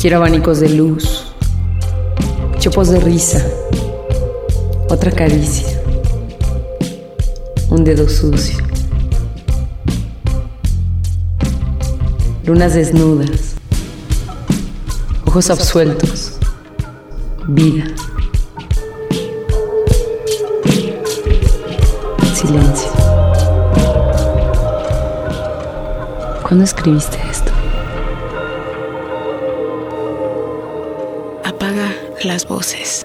Quiero abanicos de luz, chopos de risa, otra caricia, un dedo sucio, lunas desnudas, ojos absueltos, vida, silencio. ¿Cuándo escribiste esto? Apaga las voces.